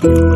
Bye.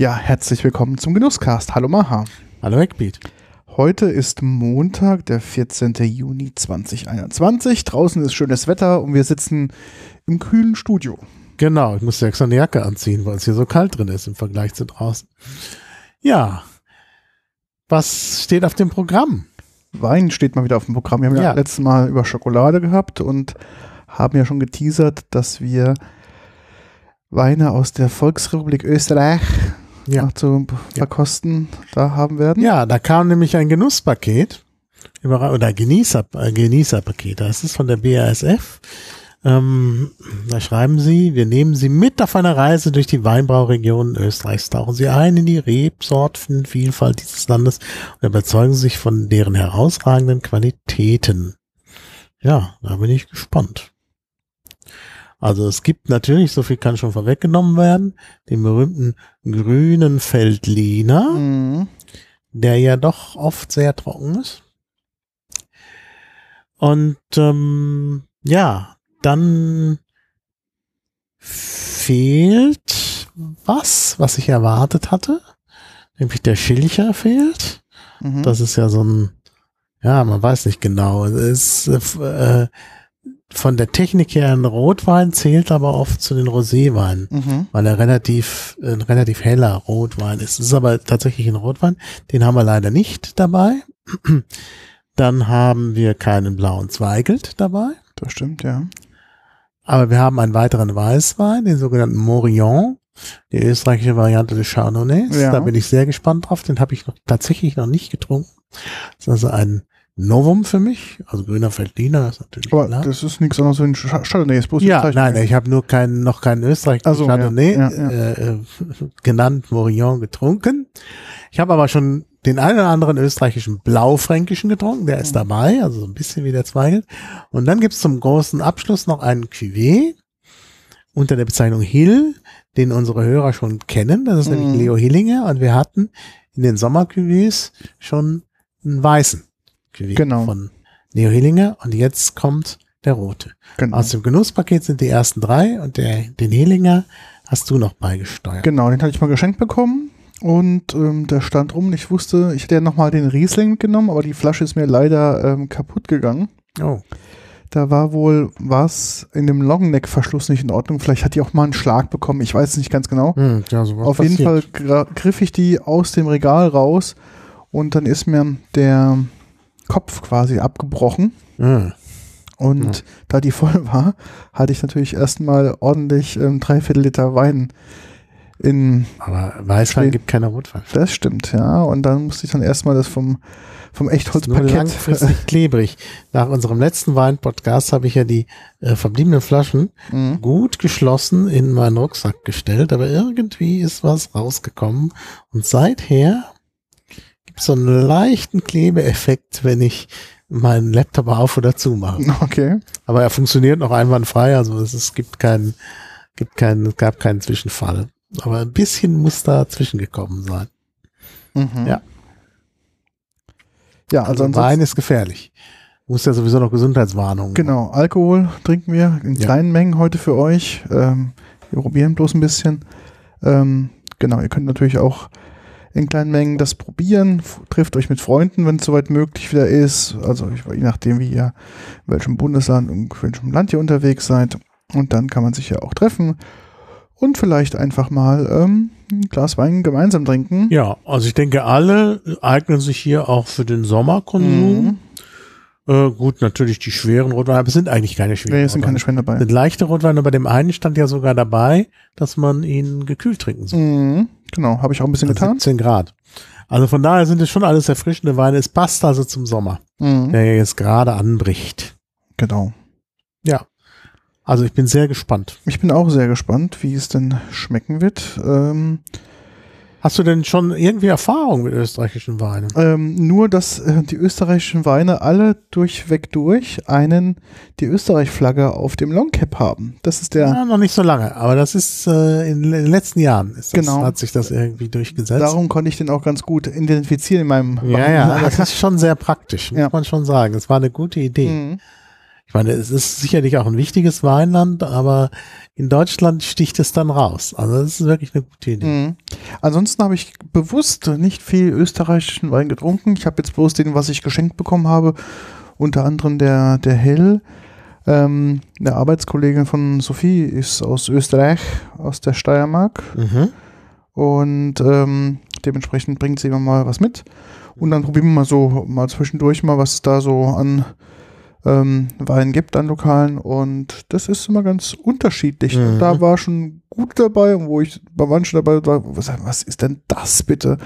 Ja, herzlich willkommen zum Genusscast. Hallo Maha. Hallo Eckbeat. Heute ist Montag, der 14. Juni 2021. Draußen ist schönes Wetter und wir sitzen im kühlen Studio. Genau, ich musste extra eine Jacke anziehen, weil es hier so kalt drin ist im Vergleich zu draußen. Ja. Was steht auf dem Programm? Wein steht mal wieder auf dem Programm. Wir haben ja, Ja. letztes Mal über Schokolade gehabt und haben ja schon geteasert, dass wir Weine aus der Volksrepublik Österreich Ja. zu verkosten da haben werden. Ja, da kam nämlich ein Genusspaket. Oder Genießer, äh, Genießerpaket. Das ist von der BASF. Ähm, da schreiben sie, wir nehmen Sie mit auf eine Reise durch die Weinbrauregionen Österreichs, tauchen Sie ein in die Rebsortenvielfalt dieses Landes und überzeugen Sie sich von deren herausragenden Qualitäten. Ja, da bin ich gespannt. Also es gibt natürlich, so viel kann schon vorweggenommen werden, den berühmten grünen Feldliner Mhm. der ja doch oft sehr trocken ist. Und ähm, ja, dann fehlt was, was ich erwartet hatte. Nämlich der Schilcher fehlt. Mhm. Das ist ja so ein, ja, man weiß nicht genau. Es ist äh, von der Technik her ein Rotwein, zählt aber oft zu den Roséweinen mhm. weil er relativ, ein relativ heller Rotwein ist. Es ist aber tatsächlich ein Rotwein. Den haben wir leider nicht dabei. Dann haben wir keinen blauen Zweigelt dabei. Das stimmt, ja. Aber wir haben einen weiteren Weißwein, den sogenannten Morillon, die österreichische Variante des Chardonnays. Ja. Da bin ich sehr gespannt drauf. Den habe ich noch, tatsächlich noch nicht getrunken. Das ist also ein Novum für mich. Also grüner Veltliner ist natürlich Aber klar. das ist nichts anderes als ein Sch- Chardonnay. Ist bloß Ja, nein, ich habe nur keinen, noch keinen österreichischen Ach so, ja, Chardonnay ja, ja. Äh, äh, genannt, Morillon getrunken. Ich habe aber schon den einen oder anderen österreichischen Blaufränkischen getrunken, der Mhm. ist dabei, also so ein bisschen wie der Zweigelt. Und dann gibt's zum großen Abschluss noch einen Cuvée unter der Bezeichnung Hill, den unsere Hörer schon kennen. Das ist nämlich Mhm. Leo Hillinger und wir hatten in den Sommercuvées schon einen weißen Cuvée Genau. von Leo Hillinger und jetzt kommt der rote. Genau. Aus dem Genusspaket sind die ersten drei und der, den Helinger hast du noch beigesteuert. Genau, den hatte ich mal geschenkt bekommen und ähm, der stand rum. Ich wusste, ich hätte ja nochmal den Riesling mitgenommen, aber die Flasche ist mir leider ähm, kaputt gegangen. Oh, Da war wohl was in dem Longneck-Verschluss nicht in Ordnung. Vielleicht hat die auch mal einen Schlag bekommen. Ich weiß es nicht ganz genau. hm, ja, sowas Auf jeden Fall griff ich die aus dem Regal raus und dann ist mir der Kopf quasi abgebrochen. Hm. Und Ja. da die voll war, hatte ich natürlich erstmal ordentlich ähm, dreiviertel Liter Wein in Aber Weißwein Schön. gibt keine Rotwein. Das stimmt, ja. Und dann musste ich dann erstmal das vom, vom Echtholzpaket. langfristig klebrig. Nach unserem letzten Wein-Podcast habe ich ja die äh, verbliebenen Flaschen Mhm. gut geschlossen in meinen Rucksack gestellt, aber irgendwie ist was rausgekommen. Und seither so einen leichten Klebeeffekt, wenn ich meinen Laptop auf oder zu mache. Okay. Aber er funktioniert noch einwandfrei, also es, es gibt keinen, gibt keinen, es gab keinen Zwischenfall. Aber ein bisschen muss da zwischengekommen sein. Mhm. Ja. Ja, Also, also, Wein ist gefährlich. Muss ja sowieso noch Gesundheitswarnungen. genau, Alkohol trinken wir in Ja. kleinen Mengen heute für euch. Ähm, wir probieren bloß ein bisschen. Ähm, genau, ihr könnt natürlich auch in kleinen Mengen das probieren. Trifft euch mit Freunden, wenn es soweit möglich wieder ist. Also je nachdem, wie ihr in welchem Bundesland und in welchem Land ihr unterwegs seid. Und dann kann man sich ja auch treffen und vielleicht einfach mal ähm, ein Glas Wein gemeinsam trinken. Ja, also ich denke, alle eignen sich hier auch für den Sommerkonsum. Mhm. Äh, gut, natürlich die schweren Rotweine, aber es sind eigentlich keine schweren Nee, es sind keine. Schwände dabei. sind leichte Rotweine, bei dem einen stand ja sogar dabei, dass man ihn gekühlt trinken soll. Mhm. Genau, habe ich auch ein bisschen Also getan. 17 Grad. Also von daher sind es schon alles erfrischende Weine. Es passt also zum Sommer, Mhm. der ja jetzt gerade anbricht. Genau. Ja. Also ich bin sehr gespannt. Ich bin auch sehr gespannt, wie es denn schmecken wird. Ähm, Hast du denn schon irgendwie Erfahrung mit österreichischen Weinen? ähm, nur, dass äh, die österreichischen Weine alle durchweg durch einen, die Österreich-Flagge auf dem Longcap haben. Das ist der, Ja, noch nicht so lange, aber das ist äh, in den letzten Jahren ist das, Genau. hat sich das irgendwie durchgesetzt. darum konnte ich den auch ganz gut identifizieren in meinem ja, Wein. ja, das ist schon sehr praktisch, muss Ja. man schon sagen. Es war eine gute Idee. Mhm. Ich meine, es ist sicherlich auch ein wichtiges Weinland, aber in Deutschland sticht es dann raus. Also das ist wirklich eine gute Idee. Mhm. Ansonsten habe ich bewusst nicht viel österreichischen Wein getrunken. Ich habe jetzt bloß den, was ich geschenkt bekommen habe, unter anderem der, der Hell. Ähm, eine Arbeitskollegin von Sophie ist aus Österreich, aus der Steiermark. Mhm. Und ähm, dementsprechend bringt sie immer mal was mit. Und dann probieren wir mal so mal zwischendurch mal, was es da so an ähm, Wein gibt an Lokalen. Und das ist immer ganz unterschiedlich. Mhm. Da war schon gut dabei und wo ich bei manchen dabei war, was, ist denn das bitte?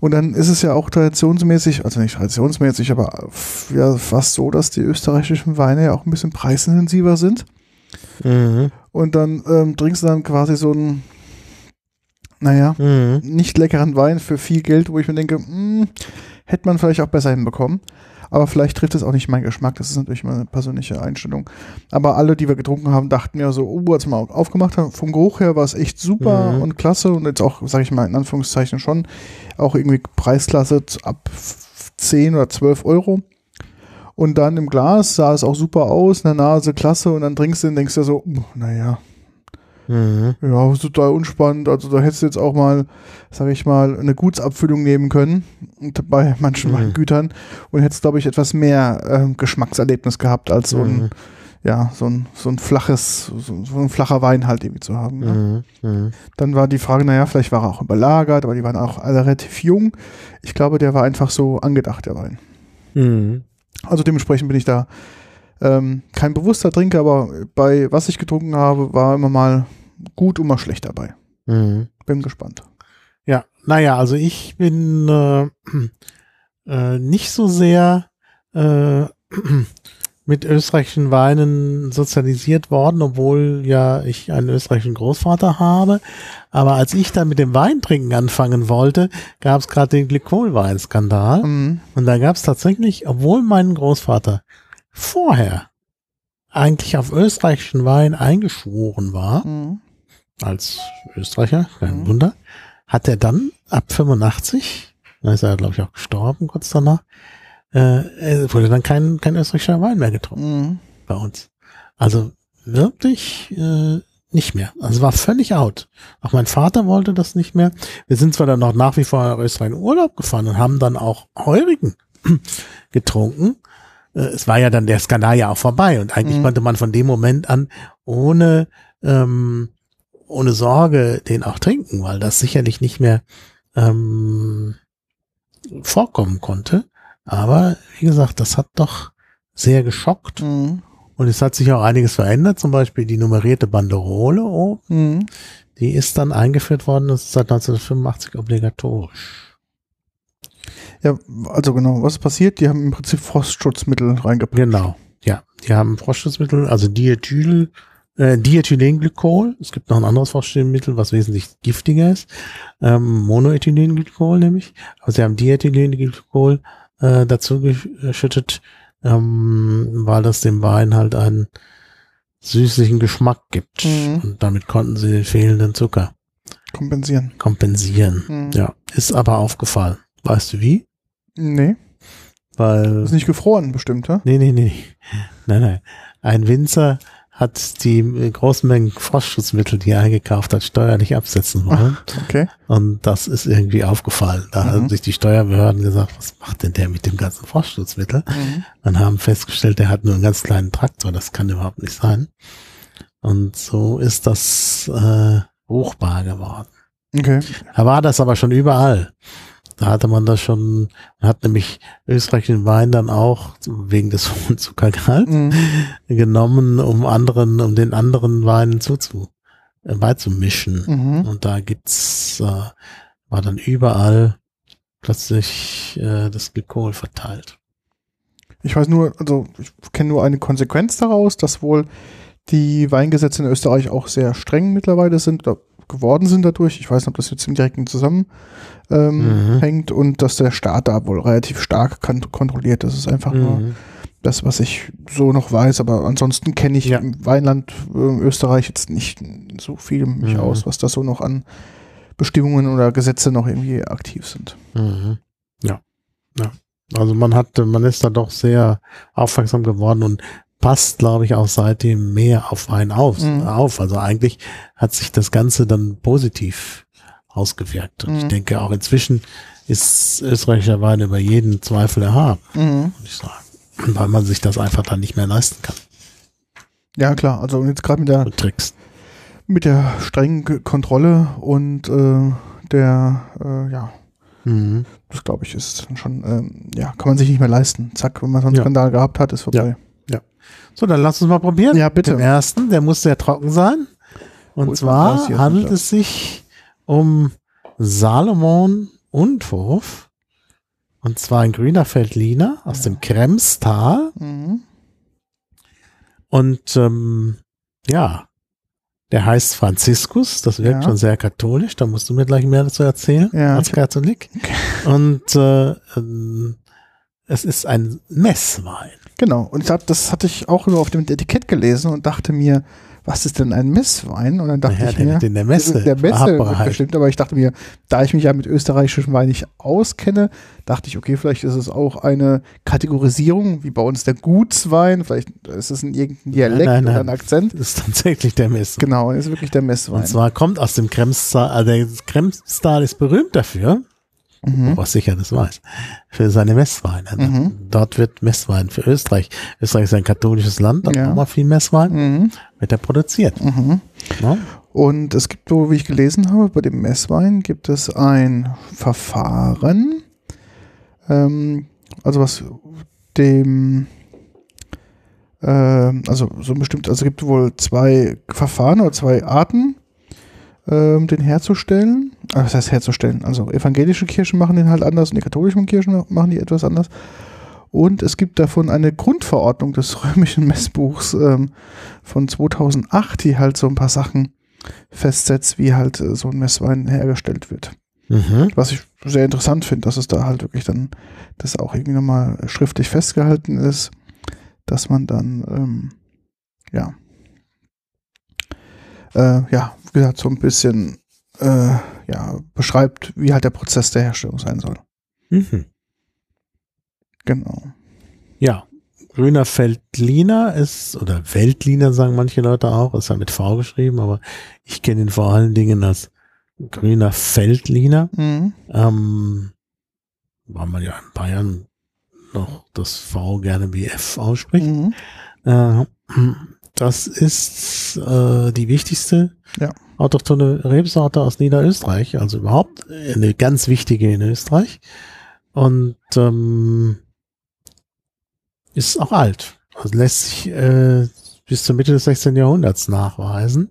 Und dann ist es ja auch traditionsmäßig, also nicht traditionsmäßig, aber ja, fast so, dass die österreichischen Weine ja auch ein bisschen preisintensiver sind. Mhm. Und dann ähm, trinkst du dann quasi so einen, naja, Mhm. nicht leckeren Wein für viel Geld, wo ich mir denke, hm, hätte man vielleicht auch besser hinbekommen. Aber vielleicht trifft es auch nicht meinen Geschmack. Das ist natürlich meine persönliche Einstellung. Aber alle, die wir getrunken haben, dachten mir so, oh, als wir mal aufgemacht haben, vom Geruch her war es echt super Mhm. und klasse. Und jetzt auch, sage ich mal, in Anführungszeichen schon, auch irgendwie Preisklasse ab f- 10 oder 12 Euro. Und dann im Glas sah es auch super aus, in der Nase klasse. Und dann trinkst du und denkst dir so, naja, Mhm. ja, ist total unspannend. Also da hättest du jetzt auch mal, sage ich mal, eine Gutsabfüllung nehmen können bei manchen Mhm. Weingütern und hättest, glaube ich, etwas mehr ähm, Geschmackserlebnis gehabt als so ein, Mhm. ja, so ein, so ein flaches, so, so ein flacher Wein halt irgendwie zu haben. Ne? Mhm. Mhm. Dann war die Frage, naja, vielleicht war er auch überlagert, aber die waren auch alle relativ jung. Ich glaube, der war einfach so angedacht, der Wein. Mhm. Also dementsprechend bin ich da ähm, kein bewusster Trinker, aber bei was ich getrunken habe, war immer mal gut und mal schlecht dabei. Mhm. Bin gespannt. Ja, naja, also ich bin äh, äh, nicht so sehr äh, mit österreichischen Weinen sozialisiert worden, obwohl ja ich einen österreichischen Großvater habe. Aber als ich dann mit dem Weintrinken anfangen wollte, gab es gerade den Glykolweinskandal. Mhm. Und da gab es tatsächlich, obwohl mein Großvater vorher eigentlich auf österreichischen Wein eingeschworen war, Mhm. als Österreicher, kein Mhm. Wunder, hat er dann ab 85, da ist er, glaube ich, auch gestorben kurz danach, äh, wurde dann kein, kein österreichischer Wein mehr getrunken Mhm. bei uns. Also wirklich äh, nicht mehr. Also war völlig out. Auch mein Vater wollte das nicht mehr. Wir sind zwar dann noch nach wie vor nach Österreich in Urlaub gefahren und haben dann auch Heurigen getrunken. Äh, es war ja dann der Skandal ja auch vorbei und eigentlich Mhm. konnte man von dem Moment an ohne ähm, ohne Sorge den auch trinken, weil das sicherlich nicht mehr ähm, vorkommen konnte. Aber wie gesagt, das hat doch sehr geschockt Mhm. und es hat sich auch einiges verändert, zum Beispiel die nummerierte Banderole, oh, Mhm. die ist dann eingeführt worden, das ist seit 1985 obligatorisch. Ja, also genau, was ist passiert? Die haben im Prinzip Frostschutzmittel reingepackt. Genau, ja. Die haben Frostschutzmittel, also Diethyl, äh, Diethylenglykol. Es gibt noch ein anderes Frostschutzmittel, was wesentlich giftiger ist. Ähm, Monoethylenglykol nämlich. Aber sie haben Diethylenglykol äh, dazu geschüttet, ähm, weil das dem Wein halt einen süßlichen Geschmack gibt. Mhm. Und damit konnten sie den fehlenden Zucker Kompensieren. kompensieren. Mhm. Ja, ist aber aufgefallen. Weißt du wie? Nee, Weil ist nicht gefroren bestimmt, ja? Nee, nee, nee. Nein, nein. Ein Winzer hat die äh, großen Mengen Frostschutzmittel, die er eingekauft hat, steuerlich absetzen wollen. Okay. Und das ist irgendwie aufgefallen. Da Mhm. haben sich die Steuerbehörden gesagt, was macht denn der mit dem ganzen Frostschutzmittel? Mhm. Und haben festgestellt, der hat nur einen ganz kleinen Traktor. Das kann überhaupt nicht sein. Und so ist das äh, ruchbar geworden. Okay. Da war das aber schon überall. Da hatte man das schon, man hat nämlich österreichischen Wein dann auch wegen des hohen Zuckergehalts Mhm. genommen, um anderen, um den anderen Weinen zuzu, äh, beizumischen. Mhm. Und da gibt's, äh, war dann überall plötzlich äh, das Glykol verteilt. Ich weiß nur, also ich kenne nur eine Konsequenz daraus, dass wohl die Weingesetze in Österreich auch sehr streng mittlerweile sind geworden sind dadurch. Ich weiß nicht, ob das jetzt im direkten Zusammenhängt ähm, Mhm. hängt und dass der Staat da wohl relativ stark kontrolliert. Das ist einfach nur Mhm. das, was ich so noch weiß. Aber ansonsten kenne ich Ja. im Weinland äh, Österreich jetzt nicht so viel mich Mhm. aus, was da so noch an Bestimmungen oder Gesetze noch irgendwie aktiv sind. Mhm. Ja. Ja. Also man hat, man ist da doch sehr aufmerksam geworden und passt, glaube ich, auch seitdem mehr auf Wein auf. Mhm. auf. Also eigentlich hat sich das Ganze dann positiv ausgewirkt. Und ich Mhm. denke auch inzwischen ist österreichischer Wein über jeden Zweifel erhaben, Mhm. würde ich sagen. Weil man sich das einfach dann nicht mehr leisten kann. Ja, klar. Also jetzt gerade mit der, mit der strengen Kontrolle und äh, der, äh, ja, Mhm. das glaube ich ist schon, ähm, ja, kann man sich nicht mehr leisten. Zack, wenn man so einen Ja. Skandal gehabt hat, ist vorbei. So, dann lass uns mal probieren. Ja, bitte. Den ersten, der muss sehr trocken sein. Und mein zwar handelt es sich um Salomon Unhof. Und zwar ein grüner Feldliner aus dem Kremstal. Mhm. Und ähm, ja, der heißt Franziskus. Das wirkt Ja. schon sehr katholisch. Da musst du mir gleich mehr dazu erzählen Ja, als Katholik. Und äh, ähm, es ist ein Messwein. Genau. Und ich hab, das hatte ich auch nur auf dem Etikett gelesen und dachte mir, was ist denn ein Messwein? Und dann dachte Ja, ich der mir, in der Messe der Messe wird verabreicht. bestimmt, aber ich dachte mir, da ich mich ja mit österreichischem Wein nicht auskenne, dachte ich, okay, vielleicht ist es auch eine Kategorisierung, wie bei uns der Gutswein, vielleicht ist es ein irgendein Dialekt nein, nein. oder ein Akzent. Das ist tatsächlich der Messe. Genau, ist wirklich der Messwein. Und zwar kommt aus dem Kremstal, also der Kremstal ist berühmt dafür, mhm. was sicher das weiß, für seine Messweine. ne? Mhm. Dort wird Messwein für Österreich. Österreich ist ein katholisches Land, da Ja. braucht man viel Messwein, Mhm. wird er produziert. Mhm. Ne? Und es gibt, so wie ich gelesen habe, bei dem Messwein gibt es ein Verfahren, ähm, also was dem, ähm, also so bestimmt, also es gibt wohl zwei Verfahren oder zwei Arten, ähm, den herzustellen. Ah, Was heißt herzustellen? Also evangelische Kirchen machen den halt anders und die katholischen Kirchen machen die etwas anders. Und es gibt davon eine Grundverordnung des römischen Messbuchs ähm, von 2008, die halt so ein paar Sachen festsetzt, wie halt äh, so ein Messwein hergestellt wird. Mhm. Was ich sehr interessant finde, dass es da halt wirklich dann, das auch irgendwie nochmal schriftlich festgehalten ist, dass man dann, ähm, ja, äh, ja, gesagt, so ein bisschen, äh, ja, beschreibt, wie halt der Prozess der Herstellung sein soll. Mhm. Genau. Ja, grüner Feldliner ist, oder Weltliner sagen manche Leute auch, ist ja mit V geschrieben, aber ich kenne ihn vor allen Dingen als grüner Feldliner. Mhm. Ähm, weil man ja in Bayern noch das V gerne wie F ausspricht. Mhm. Äh, das ist äh, die wichtigste Ja. Autochthone Rebsorte aus Niederösterreich, also überhaupt eine ganz wichtige in Österreich. Und ähm, ist auch alt. Also lässt sich äh, bis zur Mitte des 16. Jahrhunderts nachweisen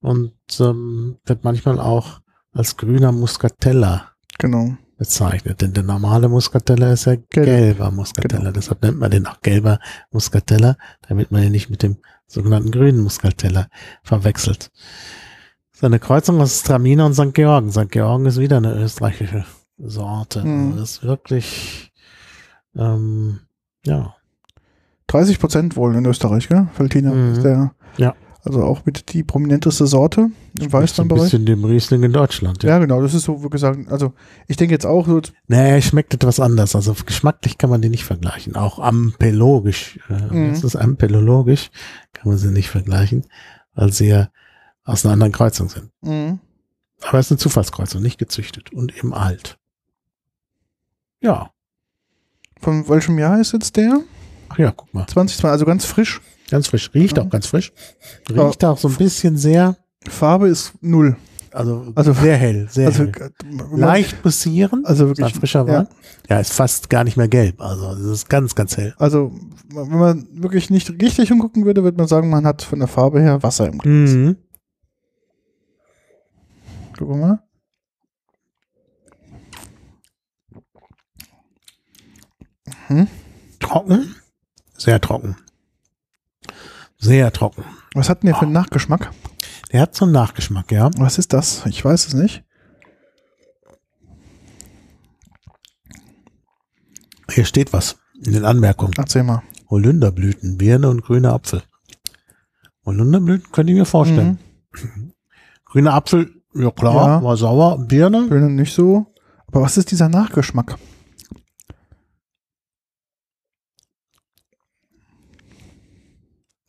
und ähm, wird manchmal auch als grüner Muscatella Genau. bezeichnet. Denn der normale Muscatella ist ja Gelb. gelber Muscatella. Genau. Deshalb nennt man den auch gelber Muscatella, damit man ihn nicht mit dem sogenannten grünen Muscatella verwechselt. Das ist eine Kreuzung aus Stramina und St. Georgen. St. Georgen ist wieder eine österreichische Sorte. Mhm. Also das ist wirklich, ähm, ja. 30 Prozent wohl in Österreich, gell? Veltliner Mhm. ist der. Ja. Also auch mit die prominenteste Sorte im so ein Weißweinbereich. bisschen dem Riesling in Deutschland. Ja, genau, das ist so, wie gesagt, also ich denke jetzt auch so, Naja, schmeckt etwas anders. Also geschmacklich kann man die nicht vergleichen. Auch ampelogisch. Äh, Mhm. Das ist ampelologisch. Kann man sie nicht vergleichen, weil sie ja aus einer anderen Kreuzung sind. mhm. Aber es ist eine Zufallskreuzung, nicht gezüchtet und eben alt. Ja. von welchem Jahr ist jetzt der? Ach ja, guck mal. 2020, also ganz frisch. Ganz frisch. Riecht Ja. auch ganz frisch. Riecht auch so ein bisschen sehr, Farbe ist null. also, Also- sehr hell, sehr Also, hell. äh, Leicht bussierend. also wirklich, frischer ja. Wein. Ja. ist fast gar nicht mehr gelb. Also, es ist ganz, ganz hell. also wenn man wirklich nicht richtig hingucken würde, würde man sagen, man hat von der Farbe her Wasser im Glas. Mhm. Gucken wir mal. Trocken. Sehr trocken. Sehr trocken. Was hat denn der für einen Nachgeschmack? Der hat so einen Nachgeschmack, ja. Was ist das? Ich weiß es nicht. Hier steht was in den Anmerkungen. Erzähl mal. Holunderblüten, Birne und grüner Apfel. Holunderblüten könnte ich mir vorstellen. Grüner Apfel, ja klar, Ja. war sauer. Birne, Birne nicht so. Aber was ist dieser Nachgeschmack?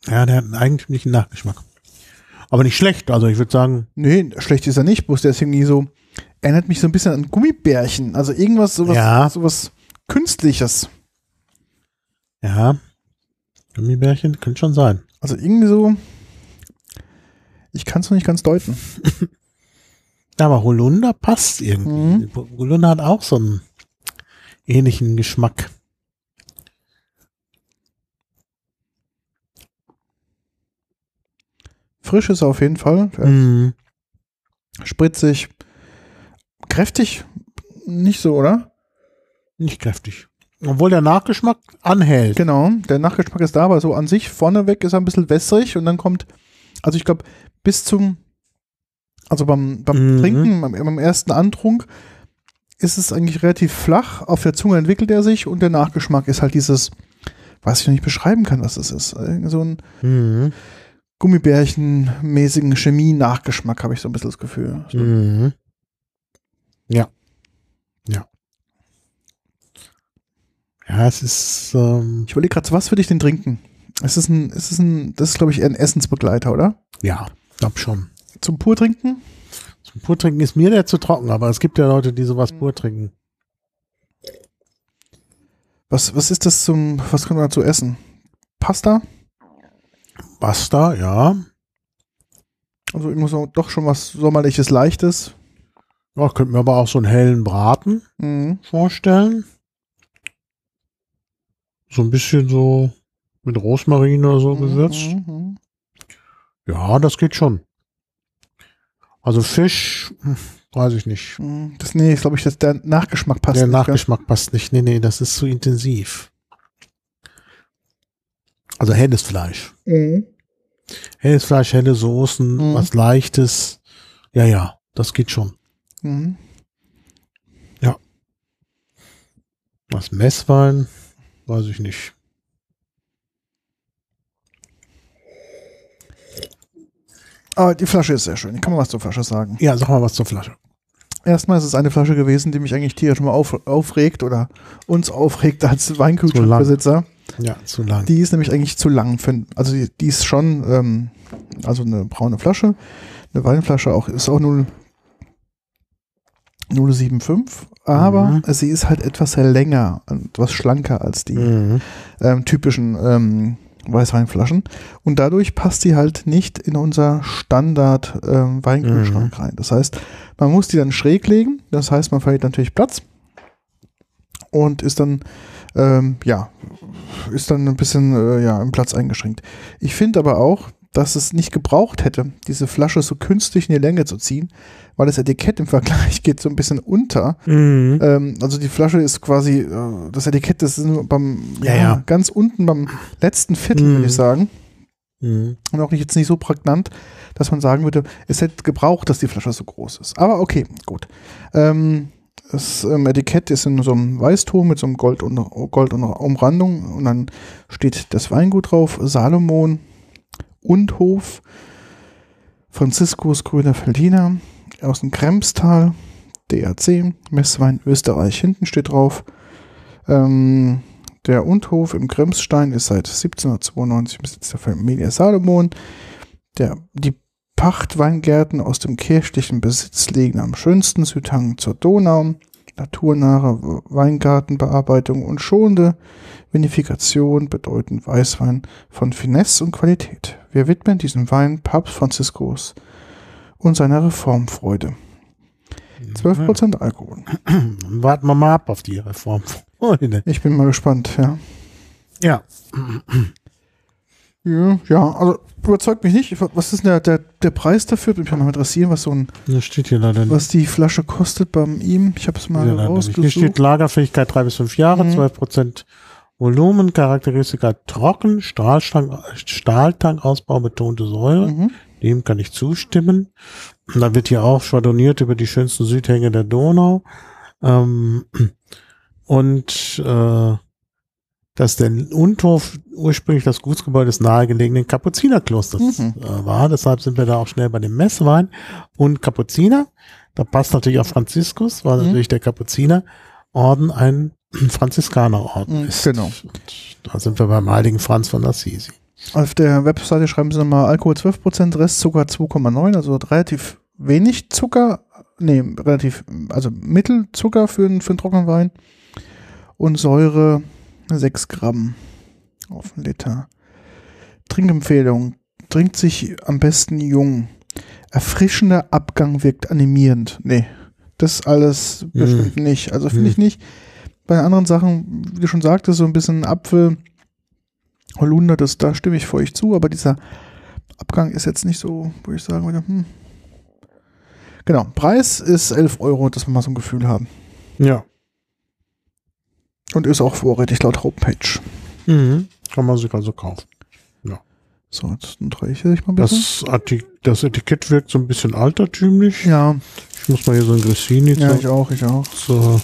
ja, der hat einen eigentümlichen Nachgeschmack. Aber nicht schlecht, also ich würde sagen, Nee, schlecht ist er nicht, bloß der ist irgendwie so, erinnert mich so ein bisschen an Gummibärchen. Also irgendwas, sowas, Ja. sowas Künstliches. ja, Gummibärchen könnte schon sein. Also irgendwie so, ich kann es noch nicht ganz deuten. Ja, aber Holunder passt irgendwie. Holunder hat auch so einen ähnlichen Geschmack. Frisch ist er auf jeden Fall. Mhm. Spritzig. Kräftig? Nicht so, oder? Nicht kräftig. Obwohl der Nachgeschmack anhält. Genau, der Nachgeschmack ist da, aber so an sich vorneweg ist er ein bisschen wässrig und dann kommt, also ich glaube, bis zum, also beim, beim Mhm. Trinken, beim, beim ersten Antrunk, ist es eigentlich relativ flach. Auf der Zunge entwickelt er sich und der Nachgeschmack ist halt dieses, was ich noch nicht beschreiben kann, was es ist. So ein Mhm. Gummibärchen-mäßigen Chemie-Nachgeschmack, habe ich so ein bisschen das Gefühl. Mhm. Ja. Ja. Ja, es ist, ähm, Ich überlege gerade, was würde ich denn trinken? Es ist ein, es ist ein, das ist glaube ich eher ein Essensbegleiter, oder? ja, glaub schon. Zum pur trinken? Zum Purtrinken ist mir der zu trocken, aber es gibt ja Leute, die sowas pur trinken. Was, was ist das zum, was kann man dazu essen? Pasta? Basta, ja. Also irgendwo so, doch schon was sommerliches, leichtes. Ja, könnten wir aber auch so einen hellen Braten Mhm. vorstellen. So ein bisschen so mit Rosmarin oder so gewürzt. Mhm. Ja, das geht schon. Also Fisch, hm, weiß ich nicht. Mhm. Das, nee, ich glaube ich, dass der Nachgeschmack passt. Der nicht, gell? Nachgeschmack passt nicht. Nee, nee, das ist zu intensiv. Also helles Fleisch. Mhm. Helles Fleisch, helle Soßen, Mhm. was leichtes. Ja, ja, das geht schon. Mhm. Was Messwein, weiß ich nicht. Aber die Flasche ist sehr schön. Ich kann mal was zur Flasche sagen. Ja, sag mal was zur Flasche. Erstmal ist es eine Flasche gewesen, die mich eigentlich tierisch mal auf, aufregt oder uns aufregt als Weinkühlschrankbesitzer. Ja, zu lang. Die ist nämlich eigentlich zu lang. Für, also die, die ist schon, ähm, also eine braune Flasche. Eine Weinflasche auch, ist auch 0, 075, aber Mhm. sie ist halt etwas länger und etwas schlanker als die Mhm. ähm, typischen ähm, Weißweinflaschen. Und dadurch passt die halt nicht in unser Standard ähm, Weinkühlschrank rein. Das heißt, man muss die dann schräg legen. Das heißt, man verliert natürlich Platz und ist dann, ähm, ja, ist dann ein bisschen äh, ja, im Platz eingeschränkt. Ich finde aber auch, dass es nicht gebraucht hätte, diese Flasche so künstlich in die Länge zu ziehen, weil das Etikett im Vergleich geht so ein bisschen unter. Mhm. Ähm, also die Flasche ist quasi, äh, das Etikett das ist nur beim, Ja, ja. ganz unten beim letzten Viertel, Mhm. würde ich sagen. Mhm. Und auch jetzt nicht so prägnant, dass man sagen würde, es hätte gebraucht, dass die Flasche so groß ist. Aber okay, gut. Ähm, das ähm, Etikett ist in so einem Weißton mit so einem Gold und Gold und Umrandung und dann steht das Weingut drauf, Salomon und Hof, Franziskus Grüner Feldiner aus dem Kremstal, DAC, Messwein Österreich hinten steht drauf. Ähm, der Undhof im Kremsstein ist seit 1792 im Besitz der Familie Salomon. Der, die Pachtweingärten aus dem kirchlichen Besitz liegen am schönsten Südhang zur Donau. Naturnahe Weingartenbearbeitung und schonende Vinifikation bedeuten Weißwein von Finesse und Qualität. Wir widmen diesem Wein Papst Franziskus und seiner Reformfreude. 12% Alkohol. Warten wir mal ab auf die Reform. Freunde. Ich bin mal gespannt, ja. Ja. Ja, ja, also überzeugt mich nicht. Ich- Was ist denn der, der, der Preis dafür? Würde mich mal interessieren, was so ein, Das steht hier leider nicht. was die Flasche kostet beim ihm. Ich habe es mal nicht. rausgesucht. Hier steht Lagerfähigkeit drei bis fünf Jahre, Mhm. 12 Prozent Volumencharakteristika trocken, Stahltankausbau, betonte Säure. Mhm. Dem kann ich zustimmen. Und Da wird hier auch schwadroniert über die schönsten Südhänge der Donau. Ähm, und äh, dass der Untorf ursprünglich das Gutsgebäude des nahegelegenen Kapuzinerklosters Mhm. äh, war. Deshalb sind wir da auch schnell bei dem Messwein. Und Kapuziner, da passt natürlich auch Franziskus, weil Mhm. natürlich der Kapuzinerorden ein Franziskanerorden Mhm, ist. genau. Und da sind wir beim heiligen Franz von Assisi. Auf der Webseite schreiben sie nochmal Alkohol 12%, Restzucker 2,9, also relativ wenig Zucker, nee, relativ, also Mittelzucker für, einen- für einen trockenen Wein und Säure 6 Gramm auf einen Liter. Trinkempfehlung, trinkt sich am besten jung. Erfrischender Abgang wirkt animierend. Nee, das alles bestimmt nicht. Also finde Hm. ich nicht. Bei anderen Sachen, wie du schon sagtest, so ein bisschen Apfel, Holunder, das, da stimme ich für euch zu, aber dieser Abgang ist jetzt nicht so, wo ich sagen würde, hm. Genau, Preis ist 11 Euro, dass wir mal so ein Gefühl haben. Ja. Und ist auch vorrätig laut Homepage. Mhm. Kann man sich also kaufen. So, jetzt reiche ich mal ein bisschen. Das, Etikett wirkt so ein bisschen altertümlich. ja, Ich muss mal hier so ein Grissini ja, ich auch, ich auch. so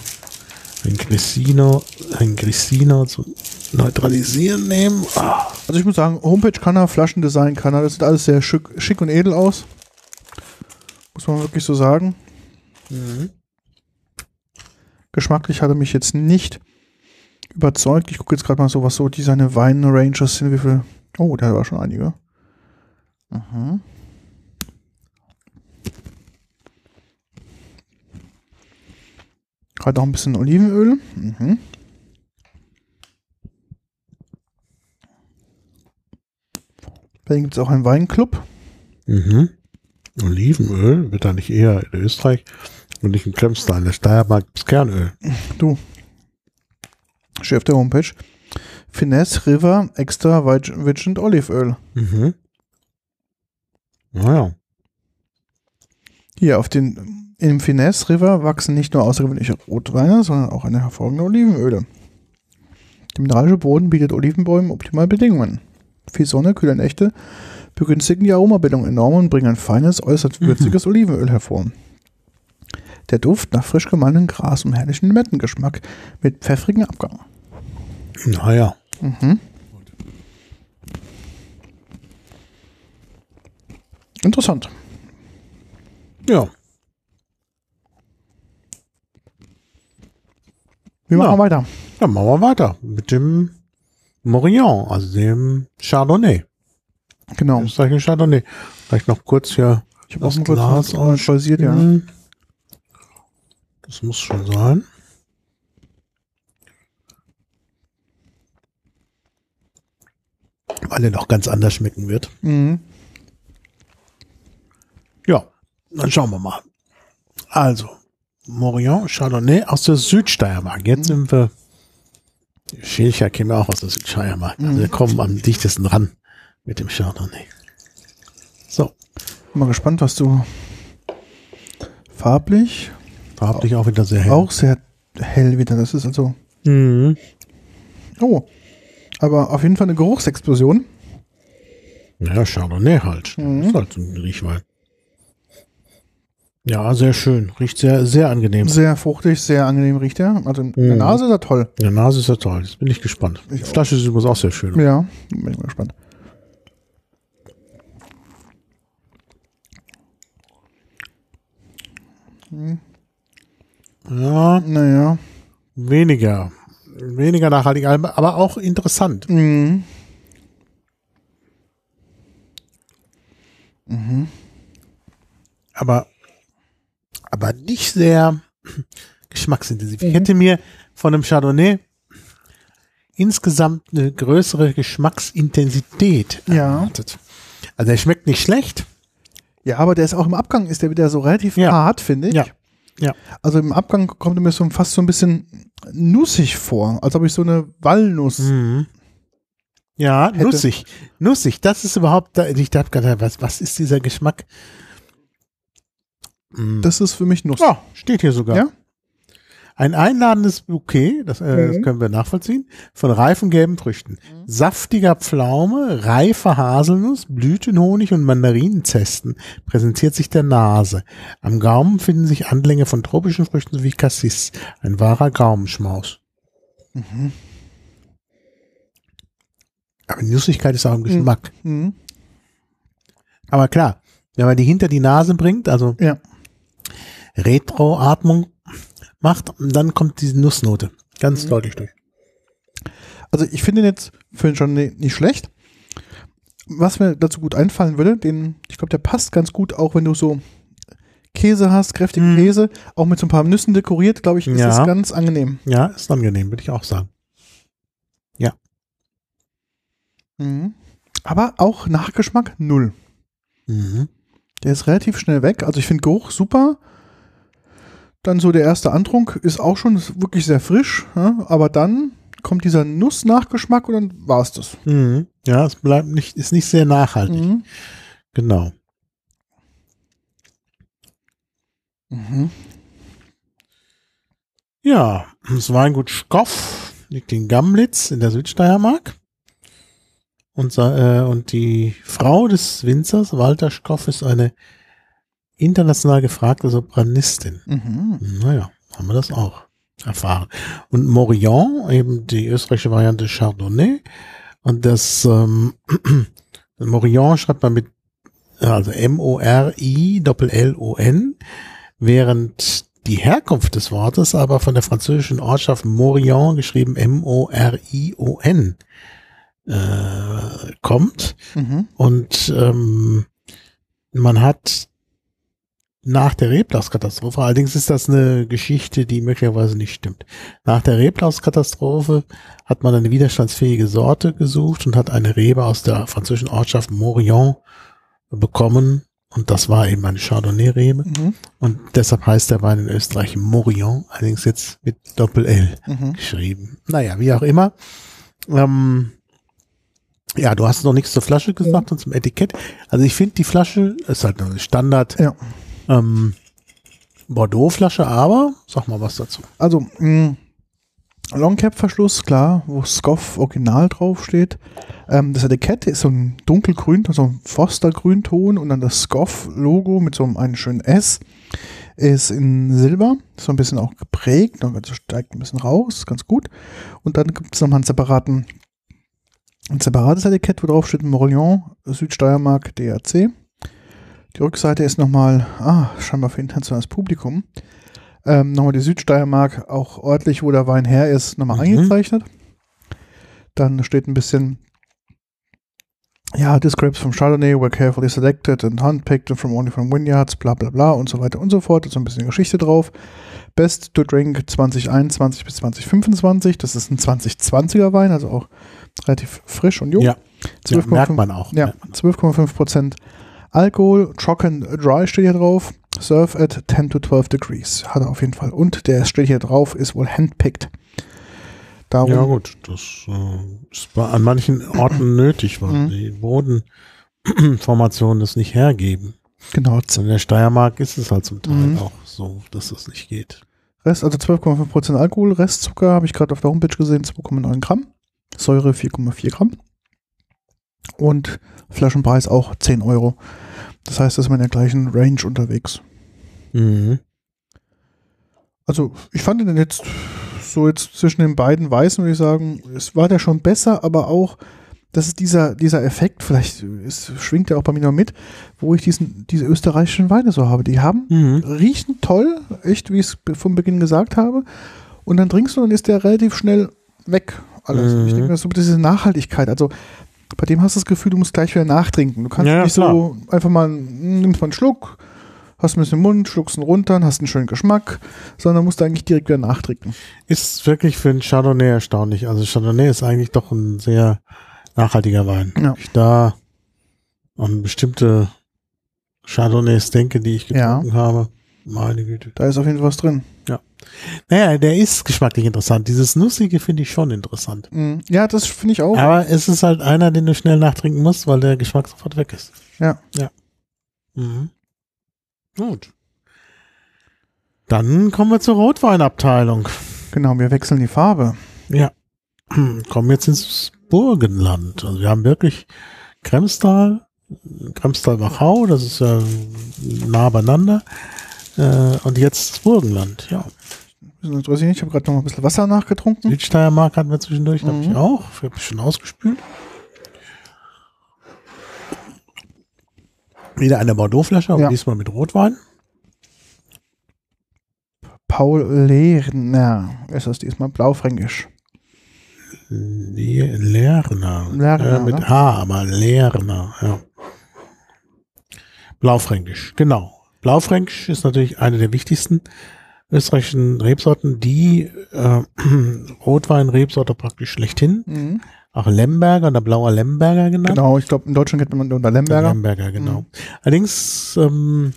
ein Grissino, ein Grissino zu neutralisieren nehmen. Ah. Also ich muss sagen, Homepage kann er, Flaschendesign kann er, das sieht alles sehr schick, schick und edel aus. Muss man wirklich so sagen. Geschmacklich hat er mich jetzt nicht überzeugt. Ich gucke jetzt gerade mal so, was so die seine Wein-Ranges sind. Wie viel? Oh, der war schon einige. Mhm. Gerade noch ein bisschen Olivenöl. Mhm. Dann gibt es auch einen Weinclub. Mhm. Olivenöl wird da nicht eher in Österreich und nicht in Kremstal. In der Steiermark gibt's Kernöl. Du. Chef der Homepage. Finesse River Extra Virgin Olive Öl. Mhm. Naja. Hier auf den, im Finesse River wachsen nicht nur außergewöhnliche Rotweine, sondern auch eine hervorragende Olivenöle. Der mineralische Boden bietet Olivenbäumen optimale Bedingungen. Viel Sonne, kühle Nächte begünstigen die Aromabildung enorm und bringen ein feines, äußerst würziges Olivenöl hervor. Der Duft nach frisch gemahlenem Gras und herrlichen Limettengeschmack mit pfeffrigem Abgang. Naja. Mhm. Interessant. Ja. Wir machen Ja. weiter. Dann machen wir weiter mit dem Morillon, also dem Chardonnay. Genau. Österreichischen Chardonnay. Vielleicht noch kurz hier Ich habe auch das Glas pausiert, ja. ausspülen. Das muss schon sein. Weil er noch ganz anders schmecken wird. Mhm. Ja, dann schauen wir mal. Also, Morillon Chardonnay aus der Südsteiermark. Jetzt sind wir, Schilcher käme auch aus der Südsteiermark. Also wir kommen am dichtesten ran mit dem Chardonnay. So, Bin mal gespannt, was du farblich farblich auch wieder sehr hell. auch sehr hell wieder. Das ist also. Mhm. Oh. Aber auf jeden Fall eine Geruchsexplosion. Ja, Chardonnay halt. Mhm. Das ist halt so ein Riechwein. Ja, sehr schön. Riecht sehr, sehr angenehm. Sehr fruchtig, sehr angenehm riecht er. Also in der Mhm. Nase ist er toll. Die Nase ist ja toll. Jetzt bin ich gespannt. Die. Flasche ist übrigens auch sehr schön. Ja, bin ich mal gespannt. Ja, Naja. weniger. Weniger nachhaltig, aber aber auch interessant. Mhm. aber, aber nicht sehr geschmacksintensiv. Mhm. Ich hätte mir von einem Chardonnay insgesamt eine größere Geschmacksintensität Ja. erwartet. Also er schmeckt nicht schlecht. Ja, aber der ist auch im Abgang, ist der wieder so relativ Ja. hart, finde ich. Ja. Ja. Also im Abgang kommt er mir so fast so ein bisschen nussig vor, als ob ich so eine Walnuss. Mhm. Ja, Hätte- nussig. Nussig, das ist überhaupt, ich dachte gerade, was, was ist dieser Geschmack? Mhm. Das ist für mich Nuss. ja, steht hier sogar. Ja? Ein einladendes Bouquet, das, äh, das Mhm. können wir nachvollziehen, von reifen gelben Früchten. Saftiger Pflaume, reifer Haselnuss, Blütenhonig und Mandarinenzesten präsentiert sich der Nase. Am Gaumen finden sich Anlänge von tropischen Früchten sowie Cassis. Ein wahrer Gaumenschmaus. Mhm. Aber die Nussigkeit ist auch im Geschmack. Mhm. Aber klar, wenn man die hinter die Nase bringt, also Ja. Retroatmung macht, dann kommt diese Nussnote ganz Mhm. deutlich durch. Also ich finde ihn jetzt für den Chardonnay nicht schlecht. Was mir dazu gut einfallen würde, den, ich glaube, der passt ganz gut, auch wenn du so Käse hast, kräftigen Mhm. Käse, auch mit so ein paar Nüssen dekoriert, glaube ich, ist Ja. das ganz angenehm. Ja, ist angenehm, würde ich auch sagen. Mhm. Aber auch Nachgeschmack null. Mhm. Der ist relativ schnell weg. Also ich finde Geruch super. Dann so der erste Antrunk ist auch schon wirklich sehr frisch. Ja? Aber dann kommt dieser Nussnachgeschmack und dann war es das. Mhm. Ja, es bleibt nicht, ist nicht sehr nachhaltig. Mhm. Genau. Mhm. Ja, das Weingut Skoff liegt in Gamlitz in der Südsteiermark. Und, äh, und die Frau des Winzers, Walter Skoff, ist eine international gefragte Sopranistin. Mhm. Naja, haben wir das auch erfahren. Und Morillon, eben die österreichische Variante Chardonnay. Und das ähm, Morillon schreibt man mit, also M-O-R-I-L-L-O-N, während die Herkunft des Wortes aber von der französischen Ortschaft Morillon, geschrieben M-O-R-I-O-N, äh, kommt. Mhm. Und ähm, man hat nach der Reblauskatastrophe, allerdings ist das eine Geschichte, die möglicherweise nicht stimmt. Nach der Reblauskatastrophe hat man eine widerstandsfähige Sorte gesucht und hat eine Rebe aus der französischen Ortschaft Morillon bekommen. Und das war eben eine Chardonnay-Rebe. Mhm. Und deshalb heißt der Wein in Österreich Morillon, allerdings jetzt mit Doppel-L Mhm. geschrieben. Naja, wie auch immer. Ähm, ja, du hast noch nichts zur Flasche gesagt und zum Etikett. Also ich finde, die Flasche ist halt eine Standard Ja. Ähm, Bordeaux-Flasche, aber sag mal was dazu. Also, mh, Longcap-Verschluss, klar, wo Scoff Original draufsteht. Ähm, das Etikett ist so ein dunkelgrün, so ein Foster-Grünton und dann das Scoff-Logo mit so einem einen schönen S ist in Silber, so ein bisschen auch geprägt, dann steigt ein bisschen raus, ganz gut. Und dann gibt es nochmal einen separaten, ein separates Etikett, wo drauf steht Morillon, Südsteiermark, DRC. Die Rückseite ist nochmal, ah, scheinbar für internationales Publikum. Ähm, nochmal die Südsteiermark, auch örtlich, wo der Wein her ist, nochmal Mhm. eingezeichnet. Dann steht ein bisschen, ja, this grapes from Chardonnay were carefully selected and handpicked from only from vineyards, bla bla bla und so weiter und so fort. Da ist so ein bisschen Geschichte drauf. Best to drink 2021 bis 2025. Das ist ein 2020er Wein, also auch relativ frisch und jung. Ja, ja 12,5 merkt man auch. ja, 12,5 Prozent Alkohol, trocken dry steht hier drauf. Serve at 10 to 12 degrees. Hat er auf jeden Fall. Und der steht hier drauf, ist wohl handpicked. Darum, Ja gut, das äh, ist an manchen Orten nötig, weil Mhm. die Bodenformationen das nicht hergeben. genau. Und in der Steiermark ist es halt zum Teil Mhm. auch so, dass das nicht geht. Rest, also 12,5 Prozent Alkohol, Restzucker habe ich gerade auf der Homepage gesehen, 2,9 Gramm. Säure 4,4 Gramm. Und Flaschenpreis auch 10 Euro. Das heißt, da ist man in der gleichen Range unterwegs. Mhm. Also, ich fand den jetzt so jetzt zwischen den beiden Weißen, würde ich sagen, es war der schon besser, aber auch, das ist dieser, dieser Effekt, vielleicht ist, schwingt der auch bei mir noch mit, wo ich diesen, diese österreichischen Weine so habe. Die haben, Mhm. riechen toll, echt, wie ich es vom Beginn gesagt habe. Und dann trinkst du und dann ist der relativ schnell weg, alles. Mhm. Ich denke, das ist so diese Nachhaltigkeit. Also, bei dem hast du das Gefühl, du musst gleich wieder nachtrinken. Du kannst Ja, nicht so einfach mal, hm, nimmst mal einen Schluck, hast ein bisschen im Mund, schluckst ihn runter, hast einen schönen Geschmack, sondern musst eigentlich direkt wieder nachtrinken. Ist wirklich für einen Chardonnay erstaunlich. Also Chardonnay ist eigentlich doch ein sehr nachhaltiger Wein. Ja. Ich da an bestimmte Chardonnays denke, die ich Ja. getrunken habe. Meine Güte. Da ist auf jeden Fall was drin. Naja, der ist geschmacklich interessant. Dieses Nussige finde ich schon interessant. Mhm. Ja, das finde ich auch. Aber es ist halt einer, den du schnell nachtrinken musst, weil der Geschmack sofort weg ist. Ja. Ja. Mhm. Gut. Dann kommen wir zur Rotweinabteilung. Genau, wir wechseln die Farbe. Ja. Kommen jetzt ins Burgenland. Also wir haben wirklich Kremstal, Kremstal-Wachau, das ist ja nah beieinander. Äh, und jetzt das Burgenland, ja. Ich habe gerade noch ein bisschen Wasser nachgetrunken. Südsteiermark hatten wir zwischendurch, mhm. habe ich auch. Ich habe schon ausgespült. Wieder eine Bordeaux-Flasche, aber Ja. diesmal mit Rotwein. Paul Lerner ist das diesmal, blaufränkisch. Le Lerner. Lerner, Ja, mit ne? H, aber Lerner, ja. Blaufränkisch, genau. Blaufränkisch ist natürlich eine der wichtigsten österreichischen Rebsorten, die äh, Rotwein-Rebsorte praktisch schlechthin. Mhm. Auch Lemberger oder blauer Lemberger genannt. Genau, ich glaube, in Deutschland kennt man unter Lemberger. Lemberger, genau. Allerdings ähm,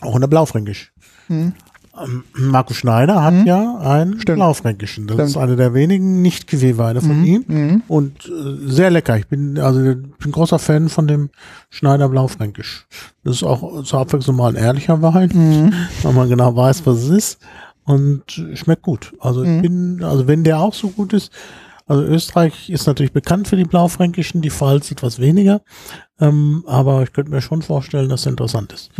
auch in der Blaufränkisch. Mhm. Ähm, Markus Schneider hat Mhm. ja einen Stimmt. Blaufränkischen. Das Stimmt. ist eine der wenigen nicht weine von Mhm. ihm. Mhm. Und äh, sehr lecker. Ich bin also ich bin großer Fan von dem Schneider Blaufränkisch. Das ist auch zur Abwechslung mal ein ehrlicher Wein, Mhm. weil man genau weiß, was es ist. Und schmeckt gut. Also ich Mhm. bin, also wenn der auch so gut ist, also Österreich ist natürlich bekannt für die Blaufränkischen, die Pfalz etwas weniger. Ähm, aber ich könnte mir schon vorstellen, dass er interessant ist.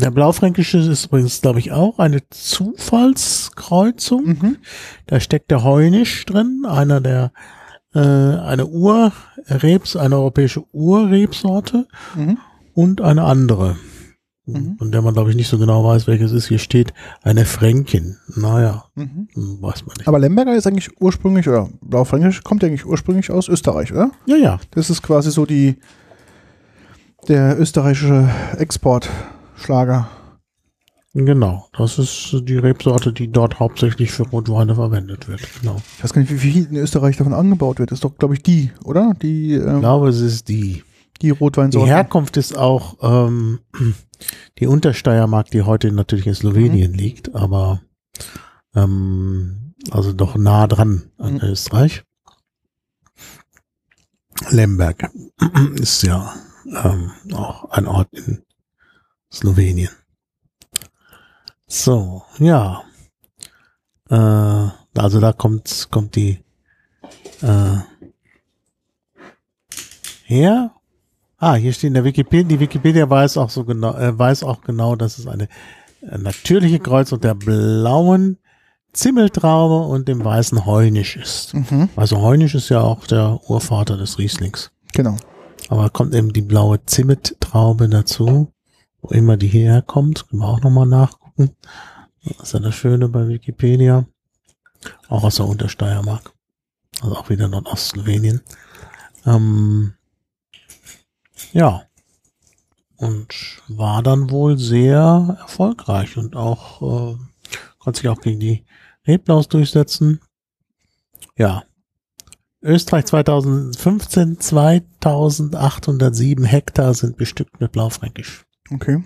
Der Blaufränkische ist übrigens, glaube ich, auch eine Zufallskreuzung. Mhm. Da steckt der Heunisch drin, einer der äh, eine Urrebs, eine europäische Urrebsorte Mhm. und eine andere, Mhm. von der man glaube ich nicht so genau weiß, welches ist. Hier steht eine Fränkin. Naja, Mhm. hm, weiß man nicht. Aber Lemberger ist eigentlich ursprünglich, oder blaufränkisch kommt eigentlich ursprünglich aus Österreich, oder? ja, ja, Das ist quasi so die der österreichische Exportschlager. genau. Das ist die Rebsorte, die dort hauptsächlich für Rotweine verwendet wird. Genau. Ich weiß gar nicht, wie viel in Österreich davon angebaut wird. Das ist doch, glaube ich, die, oder? Die, Ich ähm, glaube, es ist die. die Die Rotweinsorte. Herkunft ist auch ähm, die Untersteiermark, die heute natürlich in Slowenien Mhm. liegt, aber ähm, also doch nah dran an Mhm. Österreich. Lemberg ist ja ähm, auch ein Ort in Slowenien. So, ja. Äh, also da kommt, kommt die äh, her. Ah, hier steht in der Wikipedia, die Wikipedia weiß auch so genau, äh, weiß auch genau, dass es eine äh, natürliche Kreuzung der blauen Zimmeltraube und dem weißen Heunisch ist. Mhm. Also Heunisch ist ja auch der Urvater des Rieslings. Genau. Aber kommt eben die blaue Zimmettraube dazu, wo immer die hierher kommt. Können wir auch nochmal nachgucken. Das ist ja das Schöne bei Wikipedia. Auch aus der Untersteiermark. Also auch wieder Nordostslowenien. Ähm, ja. Und war dann wohl sehr erfolgreich und auch äh, konnte sich auch gegen die Reblaus durchsetzen. Ja. Österreich 2015 2807 Hektar sind bestückt mit Blaufränkisch. Okay.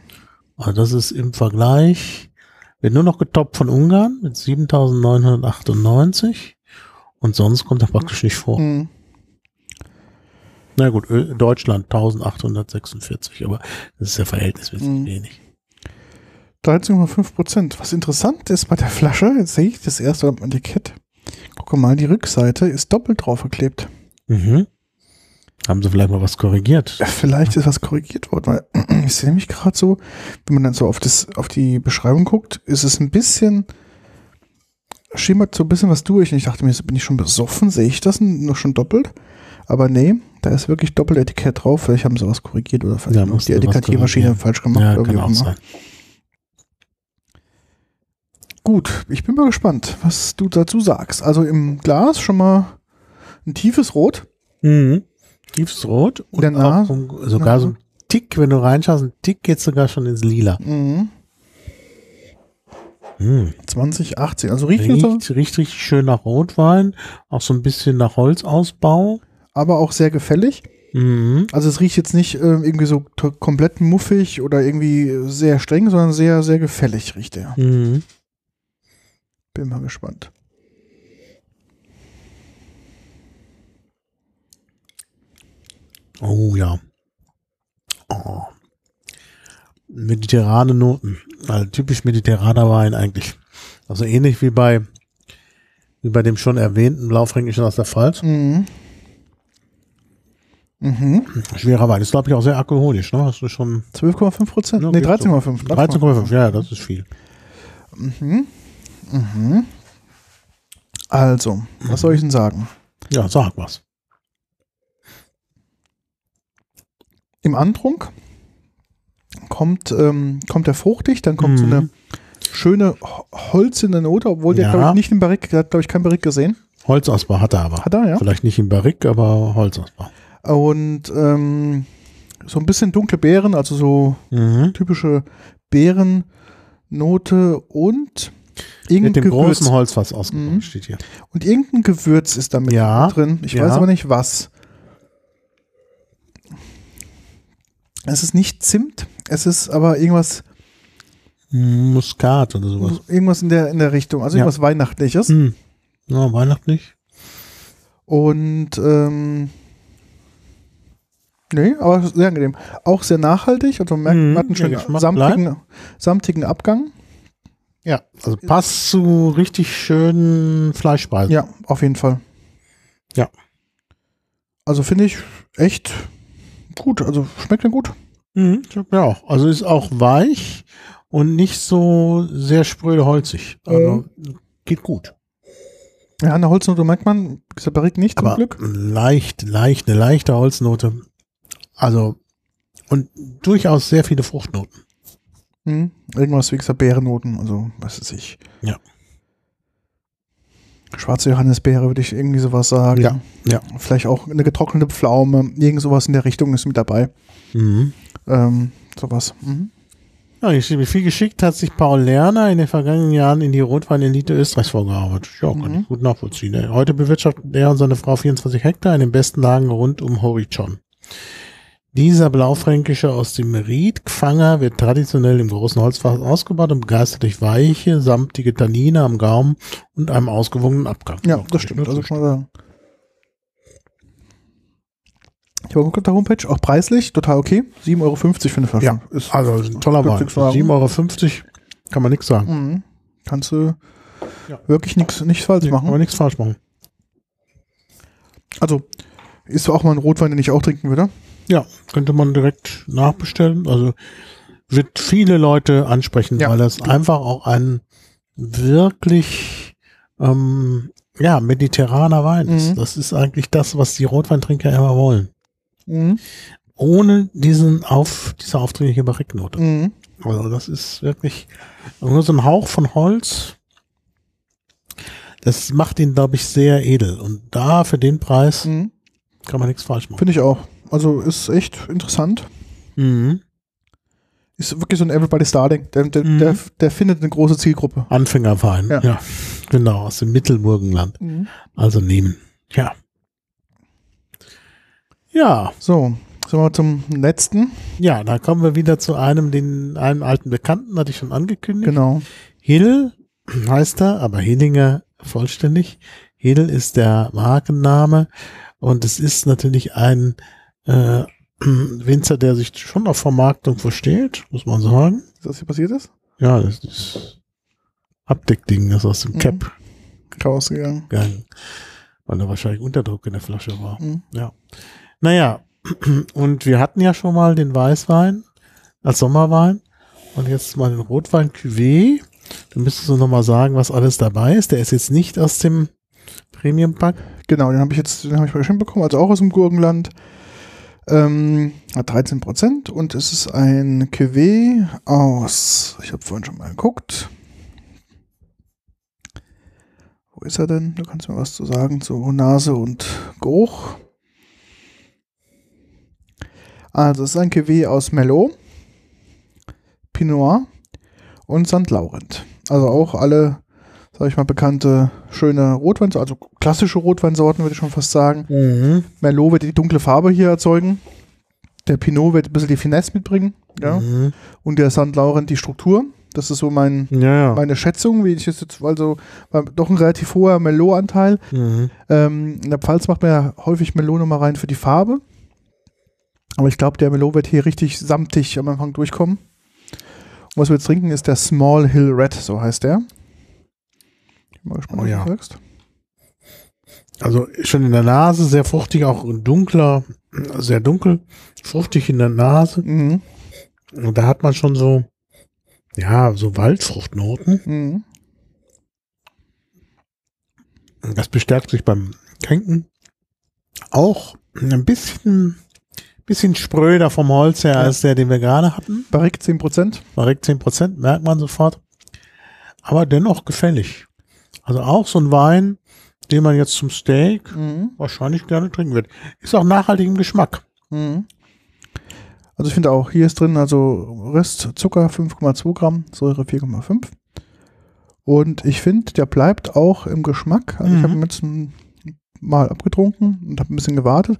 Also das ist im Vergleich, wird nur noch getoppt von Ungarn mit 7998 und sonst kommt er praktisch nicht vor. Mhm. Na gut, Deutschland 1846, aber das ist ja verhältnismäßig Mhm. wenig. 13,5 Prozent. Was interessant ist bei der Flasche, jetzt sehe ich das erste am Etikett. Gucke mal, die Rückseite ist doppelt draufgeklebt. Mhm. Haben sie vielleicht mal was korrigiert? Vielleicht ist was korrigiert worden, weil ich sehe nämlich gerade so, wenn man dann so auf, das, auf die Beschreibung guckt, ist es ein bisschen, schimmert so ein bisschen was durch. Und ich dachte mir, bin ich schon besoffen? Sehe ich das noch schon doppelt? Aber nee, da ist wirklich Doppeletikett drauf. Vielleicht haben sie was korrigiert oder vielleicht Ja, haben die Etikettiermaschine falsch gemacht Ja, oder wie auch immer. Gut, ich bin mal gespannt, was du dazu sagst. Also im Glas schon mal ein tiefes Rot. Mhm. Tiefes Rot und Nas- auch sogar so ein Tick, wenn du reinschaust, ein Tick geht sogar schon ins Lila. Mhm. Mhm. 2018. Also riecht, riecht. Riecht, riecht richtig schön nach Rotwein, auch so ein bisschen nach Holzausbau. aber auch sehr gefällig. Mhm. Also es riecht jetzt nicht ähm, irgendwie so komplett muffig oder irgendwie sehr streng, sondern sehr, sehr gefällig riecht er. Mhm. Bin mal gespannt. Oh ja. Oh. Mediterrane Noten. Also typisch mediterraner Wein eigentlich. Also ähnlich wie bei, wie bei dem schon erwähnten Blaufränkischen aus der Pfalz. Mhm. Mhm. Schwerer Wein. Ist, glaube ich, auch sehr alkoholisch, ne? Hast du schon 12,5 Prozent? Ja, nee, geht so. 13,5. 13,5? Ja, das ist viel. Also, was soll ich denn sagen? Ja, sag was. Im Antrunk kommt, ähm, kommt der fruchtig, dann kommt so Mhm. eine schöne ho- holzende Note, obwohl der, Ja. glaube ich, nicht im Barrique, der hat, glaube ich, kein Barrique gesehen. Holzausbau hat er aber. Hat er, ja. Vielleicht nicht im Barrique, aber Holzausbau. Und ähm, so ein bisschen dunkle Beeren, also so Mhm. typische Beerennote und Mit irgendein dem Gewürz. großen Holzfass ausgebaut, Mhm. steht hier. Und irgendein Gewürz ist damit Ja, drin. Ich ja. weiß aber nicht was. Es ist nicht Zimt, es ist aber irgendwas, Muskat oder sowas. irgendwas in der, in der Richtung, also Ja. irgendwas Weihnachtliches. Hm. Ja, weihnachtlich. Und ähm, nee, aber sehr angenehm. Auch sehr nachhaltig, also man merkt, Mhm, man hat einen schönen samtigen, samtigen Abgang. Ja, also passt zu richtig schönen Fleischspeisen. Ja, auf jeden Fall. Ja. Also finde ich echt gut, also schmeckt mir gut. Mhm, schmeckt mir auch. Also ist auch weich und nicht so sehr spröde holzig. Also geht gut. Ja, der Holznote merkt man, Barrique nicht zum Aber Glück. leicht, leicht, eine leichte Holznote. Also und durchaus sehr viele Fruchtnoten. Mhm. Irgendwas wie Beerennoten, also was weiß ich. Ja. Schwarze Johannisbeere würde ich irgendwie sowas sagen. Ja, ja. Vielleicht auch eine getrocknete Pflaume, irgend sowas in der Richtung ist mit dabei. Mhm. Ähm, sowas. Mhm. Ja, ich wie viel geschickt hat sich Paul Lerner in den vergangenen Jahren in die Rotweinelite Österreichs vorgearbeitet. Ja, kann Mhm. ich gut nachvollziehen. Heute bewirtschaftet er und seine Frau 24 Hektar in den besten Lagen rund um Horizon. Dieser Blaufränkische aus dem Riedgfanger wird traditionell im großen Holzfass ausgebaut und begeistert durch weiche, samtige Tannine am Gaumen und einem ausgewogenen Abgang. Ja, das stimmt. Also kann man sagen. Ich habe geguckt auf der Homepage, auch preislich, total okay. 7,50 Euro für eine Flasche. Ja, ist, also ein toller Wein. günstig sagen. 7,50 Euro kann man nichts sagen. Mhm. Kannst du Ja. wirklich nichts nichts falsch Kann man machen. nichts falsch machen. Also, ist auch mal ein Rotwein, den ich auch trinken würde. Ja, könnte man direkt nachbestellen. Also wird viele Leute ansprechen, Ja, weil das einfach auch ein wirklich ähm, ja, mediterraner Wein ist. Mhm. Das ist eigentlich das, was die Rotweintrinker immer wollen. Mhm. Ohne diesen auf, diese aufdringliche Barriknote. Mhm. Also das ist wirklich nur so ein Hauch von Holz. Das macht ihn, glaube ich, sehr edel. Und da für den Preis Mhm. kann man nichts falsch machen. Finde ich auch. Also ist echt interessant. Mhm. Ist wirklich so ein Everybody's Darling. Der, der, Mhm. der, der findet eine große Zielgruppe. Anfängerverein, Ja. ja. Genau, aus dem Mittelburgenland. Also nehmen. Ja. Ja, So, sind wir zum letzten. ja, da kommen wir wieder zu einem, den, einem alten Bekannten, hatte ich schon angekündigt. Genau. Hill heißt er, aber Hillinger vollständig. Hill ist der Markenname und es ist natürlich ein äh, Winzer, der sich schon auf Vermarktung versteht, muss man sagen. Ist das hier passiert ist? Ja, das ist Abdeckding, das aus dem Mhm. Cap Rausgegangen. gegangen, weil da wahrscheinlich Unterdruck in der Flasche war. Mhm. Ja. Naja, und wir hatten ja schon mal den Weißwein als Sommerwein und jetzt mal den Rotwein Cuvée. Du müsstest uns nochmal sagen, was alles dabei ist. Der ist jetzt nicht aus dem Premium-Pack. Genau, den habe ich jetzt, den habe ich mal geschenkt bekommen, also auch aus dem Gurkenland. Ähm, hat 13 Prozent und es ist ein Cuvée aus, ich habe vorhin schon mal geguckt. Wo ist er denn? Du kannst mir was zu sagen zu Nase und Geruch. Also es ist ein Cuvée aus Merlot, Pinot und St. Laurent. Also auch alle, sag ich mal, bekannte schöne Rotwein, also klassische Rotweinsorten würde ich schon fast sagen. Mhm. Merlot wird die dunkle Farbe hier erzeugen. Der Pinot wird ein bisschen die Finesse mitbringen. Ja. Mhm. Und der St. Laurent die Struktur. Das ist so mein, Ja, ja. meine Schätzung, wie ich es jetzt, also doch ein relativ hoher Merlot-Anteil. Mhm. Ähm, in der Pfalz macht man ja häufig Merlot nochmal rein für die Farbe. Aber ich glaube, der Merlot wird hier richtig samtig am Anfang durchkommen. Was wir jetzt trinken, ist der Small Hill Red, so heißt der. Mal gespannt, Oh ja. du sagst. Also schon in der Nase, sehr fruchtig, auch dunkler, sehr dunkel, fruchtig in der Nase. Mhm. Und da hat man schon so, ja, so Waldfruchtnoten. Mhm. Das bestärkt sich beim Trinken. Auch ein bisschen, bisschen spröder vom Holz her Ja. als der, den wir gerade hatten. Barrique 10%. Direkt 10 Prozent, merkt man sofort. Aber dennoch gefällig. Also auch so ein Wein, den man jetzt zum Steak Mhm. wahrscheinlich gerne trinken wird. Ist auch nachhaltig im Geschmack. Mhm. Also ich finde auch, hier ist drin also Rest Zucker 5,2 Gramm, Säure 4,5. Und ich finde, der bleibt auch im Geschmack. Also ich Mhm. habe ihn jetzt ein mal abgetrunken und habe ein bisschen gewartet.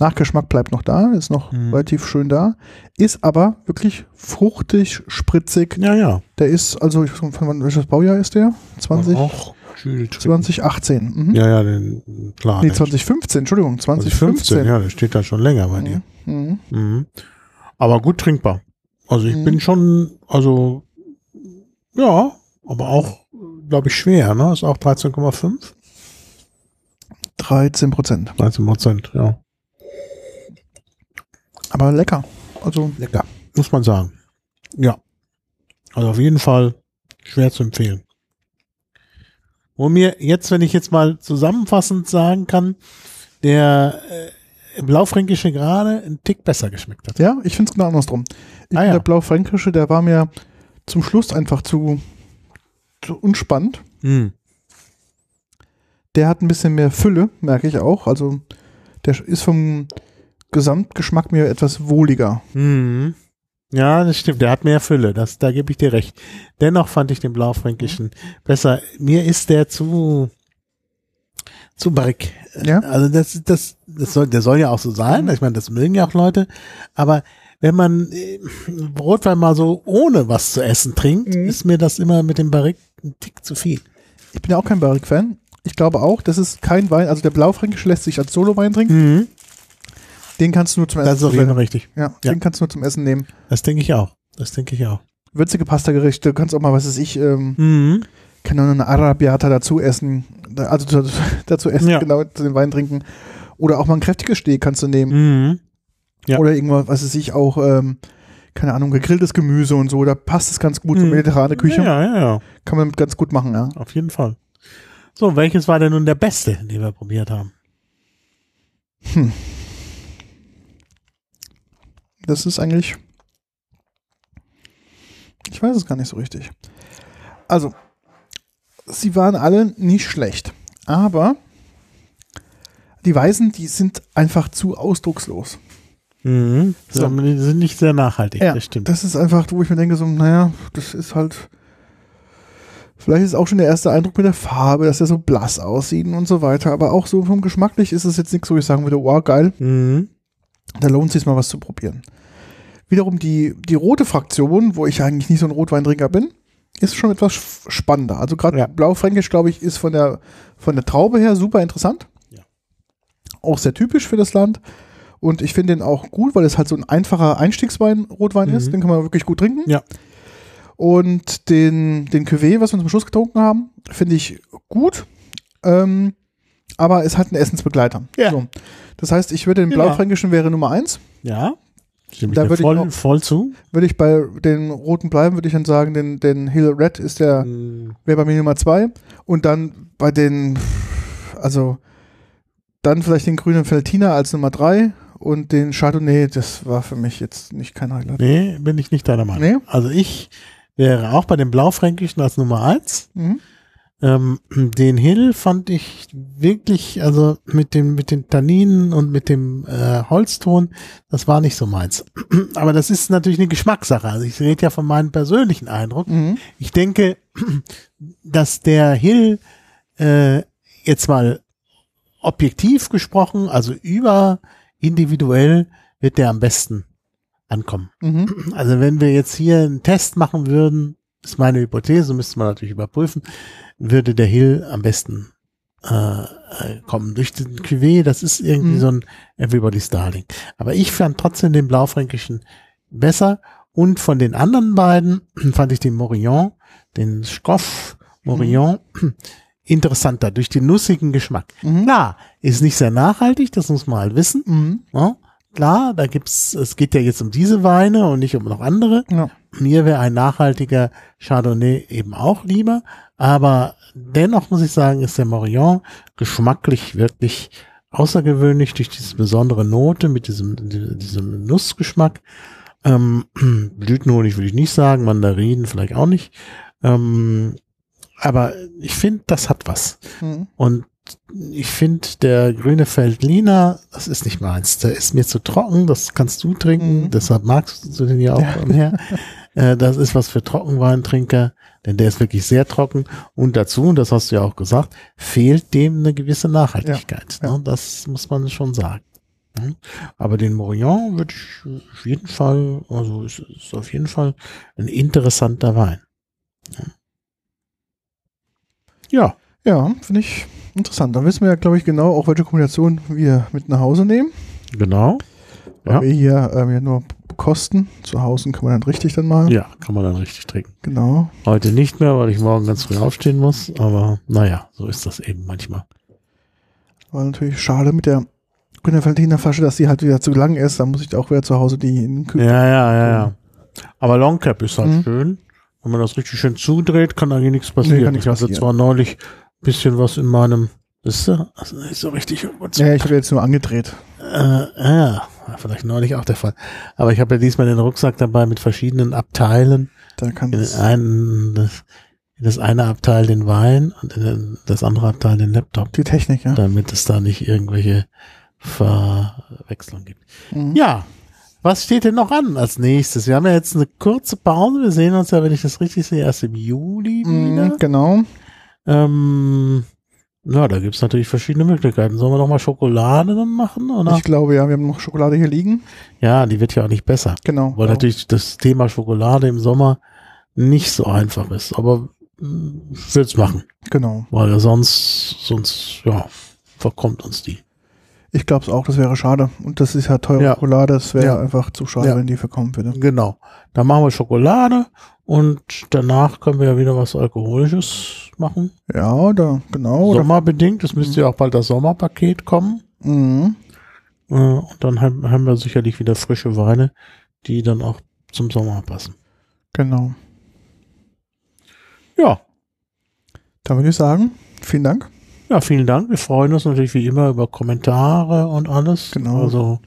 Nachgeschmack bleibt noch da, ist noch Mhm. relativ schön da. Ist aber wirklich fruchtig, spritzig. Ja, ja. Der ist, also ich weiß nicht, von wann, welches Baujahr ist der? 20, Auch kühl trinken. 2018. Mhm. Ja, ja, den, klar. Nee, der 2015, Entschuldigung, 2015, 2015. ja, der steht da schon länger bei dir. Mhm. Mhm. Aber gut trinkbar. Also ich Mhm. bin schon, also ja, aber auch, glaube ich, schwer, ne? Ist auch 13,5? 13 Prozent. 13 Prozent, ja. Aber lecker. Also, Lecker, muss man sagen. Ja. Also auf jeden Fall schwer zu empfehlen. Wo mir jetzt, wenn ich jetzt mal zusammenfassend sagen kann, der äh, Blaufränkische gerade ein Tick besser geschmeckt hat. ja, ich finde es genau andersrum. Ich Ah, ja. der Blaufränkische, der war mir zum Schluss einfach zu, zu unspannend. Mhm. Der hat ein bisschen mehr Fülle, merke ich auch. Also, der ist vom Gesamtgeschmack mir etwas wohliger. Mhm. Ja, das stimmt. Der hat mehr Fülle. Das, da gebe ich dir recht. Dennoch fand ich den Blaufränkischen besser. Mir ist der zu, zu barrik. Ja. Also das, das, das soll, der soll ja auch so sein. Ich meine, das mögen ja auch Leute. Aber wenn man äh, Rotwein mal so ohne was zu essen trinkt, Mhm. ist mir das immer mit dem Barrik ein Tick zu viel. Ich bin ja auch kein Barrique-Fan. Ich glaube auch, das ist kein Wein. Also, der Blaufränkische lässt sich als Solo-Wein trinken. Den kannst du nur zum Essen Das ist auf jeden Fall richtig. ja, Ja. den kannst du nur zum Essen nehmen. Das denke ich auch. Das denke ich auch. Würzige Pasta-Gerichte, du kannst auch mal, was weiß ich, ähm, Mhm. kann auch eine Arabiata dazu essen, also dazu, essen, Ja. genau, zu den Wein trinken. Oder auch mal ein kräftiges Steak kannst du nehmen. Mhm. Ja. Oder irgendwas, was weiß ich, auch, ähm, keine Ahnung, gegrilltes Gemüse und so, da passt es ganz gut, Mhm. mediterrane Küche. Ja, ja, ja. Kann man ganz gut machen, ja. Auf jeden Fall. So, welches war denn nun der beste, den wir probiert haben? Das ist eigentlich, ich weiß es gar nicht so richtig. Also, sie waren alle nicht schlecht, aber die Weißen, die sind einfach zu ausdruckslos. Mhm. So. Die sind nicht sehr nachhaltig, Ja, das stimmt. Das ist einfach, wo ich mir denke, so, naja, das ist halt. Vielleicht ist auch schon der erste Eindruck mit der Farbe, dass er so blass aussieht und so weiter. Aber auch so vom Geschmacklich ist es jetzt nichts, wo ich sagen würde, wow, geil, Mhm. Da lohnt es sich mal was zu probieren. Wiederum die, die rote Fraktion, wo ich eigentlich nicht so ein Rotweintrinker bin, ist schon etwas spannender. Also gerade Ja. Blaufränkisch, glaube ich, ist von der, von der Traube her super interessant. Ja. Auch sehr typisch für das Land. Und ich finde den auch gut, weil es halt so ein einfacher Einstiegswein, Rotwein Mhm. ist. Den kann man wirklich gut trinken. Ja. Und den, den Cuvée, was wir zum Schluss getrunken haben, finde ich gut. Ähm, aber es hat einen Essensbegleiter. Ja. So. Das heißt, ich würde den Immer. Blaufränkischen wäre Nummer eins. Ja. Stimme ich Da dir würde ich voll, auch- voll zu. Würde ich bei den roten bleiben, würde ich dann sagen, den, den Hill Red ist der, Mhm. wäre bei mir Nummer zwei. Und dann bei den, also dann vielleicht den grünen Feltina als Nummer drei und den Chardonnay, das war für mich jetzt nicht kein Highlight. Nee, bin ich nicht deiner Meinung. Nee? Also ich wäre auch bei dem Blaufränkischen als Nummer eins. Mhm. Ähm, den Hill fand ich wirklich, also mit dem, mit den Tanninen und mit dem äh, Holzton, das war nicht so meins. Aber das ist natürlich eine Geschmackssache. Also ich rede ja von meinem persönlichen Eindruck. Mhm. Ich denke, dass der Hill äh, jetzt mal objektiv gesprochen, also über individuell, wird der am besten ankommen. Mhm. Also wenn wir jetzt hier einen Test machen würden, ist meine Hypothese, müsste man natürlich überprüfen, würde der Hill am besten äh, äh, kommen. Durch den Cuvée, das ist irgendwie Mhm. so ein Everybody's Darling. Aber ich fand trotzdem den Blaufränkischen besser Und von den anderen beiden fand ich den Morillon, den Schkoff Morillon, interessanter durch den nussigen Geschmack. Mhm. Klar, ist nicht sehr nachhaltig, das muss man halt wissen. Mhm. Ja, klar, da gibt's, es geht ja jetzt um diese Weine und nicht um noch andere. Ja. Mir wäre ein nachhaltiger Chardonnay eben auch lieber, aber dennoch muss ich sagen, ist der Morillon geschmacklich wirklich außergewöhnlich durch diese besondere Note mit diesem, diesem Nussgeschmack. Ähm, Blütenhonig würde ich nicht sagen, Mandarinen vielleicht auch nicht. Ähm, aber ich finde, das hat was. Mhm. Und ich finde, der grüne Feldliner, das ist nicht meins. Der ist mir zu trocken, das kannst du trinken, Mhm. deshalb magst du den ja auch Ja. mehr. Äh, das ist was für Trockenweintrinker, denn der ist wirklich sehr trocken. Und dazu, und das hast du ja auch gesagt, fehlt dem eine gewisse Nachhaltigkeit. Ja, ja. Ne? Das muss man schon sagen. Mhm. Aber den Morillon würde ich auf jeden Fall, also es ist auf jeden Fall ein interessanter Wein. Ja. Ja, finde ich interessant. Dann wissen wir ja, glaube ich, genau auch, welche Kombination wir mit nach Hause nehmen. Genau. Weil Ja. wir hier ähm, ja nur kosten. Zu Hause kann man dann richtig dann mal. Ja, kann man dann richtig trinken. Genau. Heute nicht mehr, weil ich morgen ganz früh aufstehen muss, aber naja, so ist das eben manchmal. War natürlich schade mit der Grüne Valentiner Flasche, dass die halt wieder zu lang ist. Dann muss ich auch wieder zu Hause die in den Ja, Kühlschrank. ja, ja, ja. Aber Long Cap ist halt Mhm. schön. Wenn man das richtig schön zudreht, kann eigentlich nichts Nee, passieren. kann nichts ich hatte passieren. zwar neulich ein bisschen was in meinem, wisst ihr, also nicht so richtig. Ja, ich habe jetzt nur angedreht. Äh, ja, vielleicht neulich auch der Fall. Aber ich habe ja diesmal den Rucksack dabei mit verschiedenen Abteilen. Da kann In, einen, das, in das eine Abteil den Wein und in das andere Abteil den Laptop. Die Technik, ja. damit es da nicht irgendwelche Verwechslungen gibt. Mhm. Ja, was steht denn noch an als nächstes? Wir haben ja jetzt eine kurze Pause. Wir sehen uns ja, wenn ich das richtig sehe, erst im Juli wieder. Mhm, genau. Ähm, ja, da gibt's natürlich verschiedene Möglichkeiten. Sollen wir noch mal Schokolade dann machen? Oder? Ich glaube, ja, wir haben noch Schokolade hier liegen. ja, die wird ja auch nicht besser. Genau. Weil genau. natürlich das Thema Schokolade im Sommer nicht so einfach ist. Aber mh, ich will's machen. Genau. Weil sonst, sonst, ja, verkommt uns die. Ich glaube es auch, das wäre schade. Und das ist ja teure Ja. Schokolade, das wäre Ja. einfach zu schade, Ja. wenn die verkommen würde. Genau. Dann machen wir Schokolade und danach können wir ja wieder was Alkoholisches machen. Ja, da, genau. Sommerbedingt. Es müsste ja auch bald das Sommerpaket kommen. mhm. Äh, Und dann haben haben wir sicherlich wieder frische Weine, die dann auch zum Sommer passen. Genau. Ja. Dann würde ich sagen, vielen Dank. Ja, vielen Dank. Wir freuen uns natürlich wie immer über Kommentare und alles. Genau. Also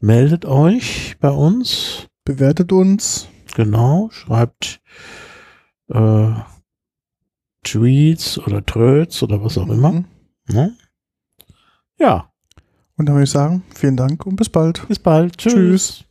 meldet euch bei uns. Bewertet uns. Genau. Schreibt äh, Tweets oder Tröts oder was auch immer. Mhm. Ne? Ja, Und dann würde ich sagen, vielen Dank und bis bald. bis bald. Tschüss. Tschüss.